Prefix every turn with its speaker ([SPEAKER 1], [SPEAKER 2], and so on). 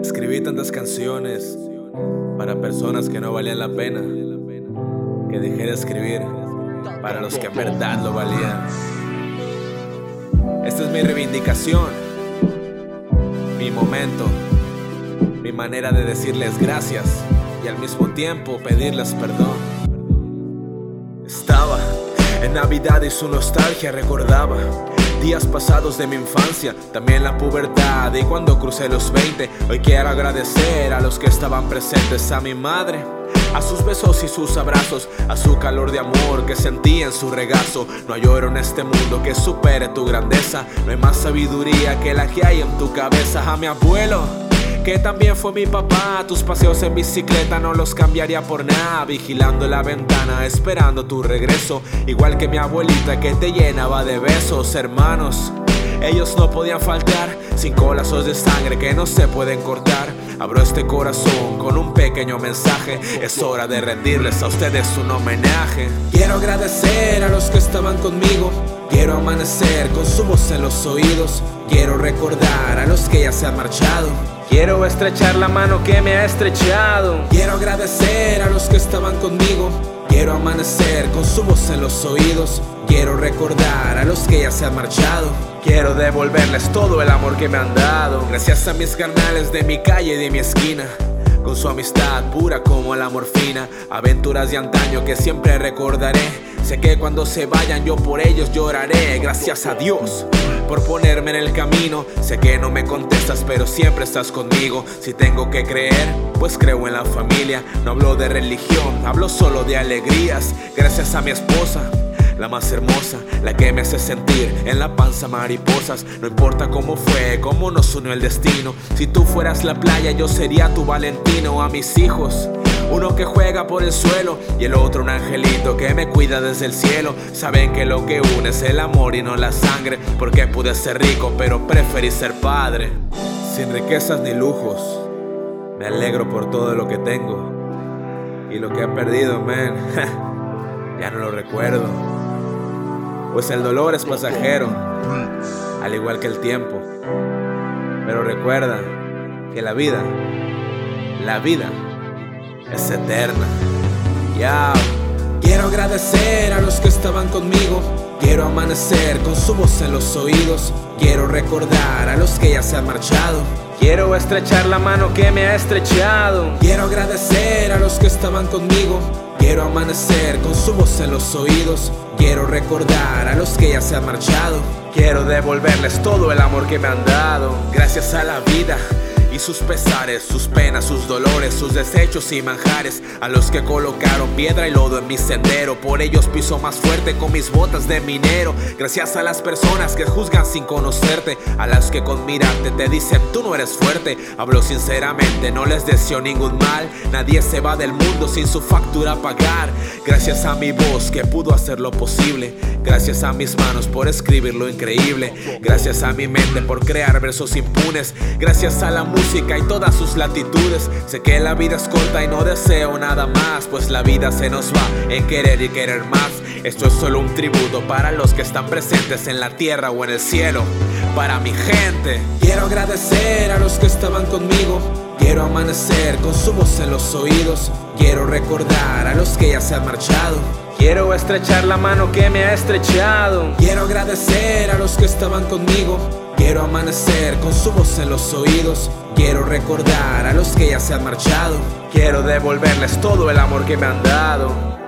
[SPEAKER 1] Escribí tantas canciones para personas que no valían la pena, que dejé de escribir para los que en verdad lo valían. Esta es mi reivindicación, mi momento, mi manera de decirles gracias y al mismo tiempo pedirles perdón. Estaba en Navidad y su nostalgia recordaba días pasados de mi infancia, también la pubertad y cuando crucé los 20. Hoy quiero agradecer a los que estaban presentes, a mi madre. A sus besos y sus abrazos, a su calor de amor que sentí en su regazo. No hay oro en este mundo que supere tu grandeza. No hay más sabiduría que la que hay en tu cabeza. A mi abuelo, que también fue mi papá. Tus paseos en bicicleta no los cambiaría por nada. Vigilando la ventana, esperando tu regreso. Igual que mi abuelita que te llenaba de besos, hermanos. Ellos no podían faltar, cinco lazos de sangre que no se pueden cortar. Abro este corazón con un pequeño mensaje. Es hora de rendirles a ustedes un homenaje. Quiero agradecer a los que estaban conmigo. Quiero amanecer con su voz en los oídos. Quiero recordar a los que ya se han marchado. Quiero estrechar la mano que me ha estrechado. Quiero agradecer a los que estaban conmigo. Quiero amanecer con su voz en los oídos. Quiero recordar a los que ya se han marchado. Quiero devolverles todo el amor que me han dado. Gracias a mis carnales de mi calle y de mi esquina. Con su amistad pura como la morfina. Aventuras de antaño que siempre recordaré. Sé que cuando se vayan yo por ellos lloraré. Gracias a Dios por ponerme en el camino. Sé que no me contestas, pero siempre estás conmigo. Si tengo que creer, pues creo en la familia. No hablo de religión, hablo solo de alegrías. Gracias a mi esposa la más hermosa, la que me hace sentir en la panza mariposas. No importa cómo fue, cómo nos unió el destino. Si tú fueras la playa, yo sería tu Valentino. A mis hijos, uno que juega por el suelo y el otro un angelito que me cuida desde el cielo. Saben que lo que une es el amor y no la sangre. Porque pude ser rico, pero preferí ser padre. Sin riquezas ni lujos, me alegro por todo lo que tengo. Y lo que he perdido, man, ya no lo recuerdo pues el dolor es pasajero, al igual que el tiempo. Pero recuerda que la vida, la vida es eterna. Ya. Quiero agradecer a los que estaban conmigo. Quiero amanecer con su voz en los oídos. Quiero recordar a los que ya se han marchado. Quiero estrechar la mano que me ha estrechado. Quiero agradecer a los que estaban conmigo. Quiero amanecer con su voz en los oídos. Quiero recordar a los que ya se han marchado. Quiero devolverles todo el amor que me han dado. Gracias a la vida y sus pesares, sus penas, sus dolores, sus desechos y manjares, a los que colocaron piedra y lodo en mi sendero, por ellos piso más fuerte con mis botas de minero, gracias a las personas que juzgan sin conocerte, a las que con mirarte te dicen tú no eres fuerte, hablo sinceramente, no les deseo ningún mal, nadie se va del mundo sin su factura pagar, gracias a mi voz que pudo hacer lo posible, gracias a mis manos por escribir lo increíble, gracias a mi mente por crear versos impunes, gracias a la música y todas sus latitudes. Sé que la vida es corta y no deseo nada más, pues la vida se nos va en querer y querer más. Esto es solo un tributo para los que están presentes en la tierra o en el cielo. Para mi gente, quiero agradecer a los que estaban conmigo. Quiero amanecer con su voz en los oídos. Quiero recordar a los que ya se han marchado. Quiero estrechar la mano que me ha estrechado. Quiero agradecer a los que estaban conmigo. Quiero amanecer con su voz en los oídos. Quiero recordar a los que ya se han marchado. Quiero devolverles todo el amor que me han dado.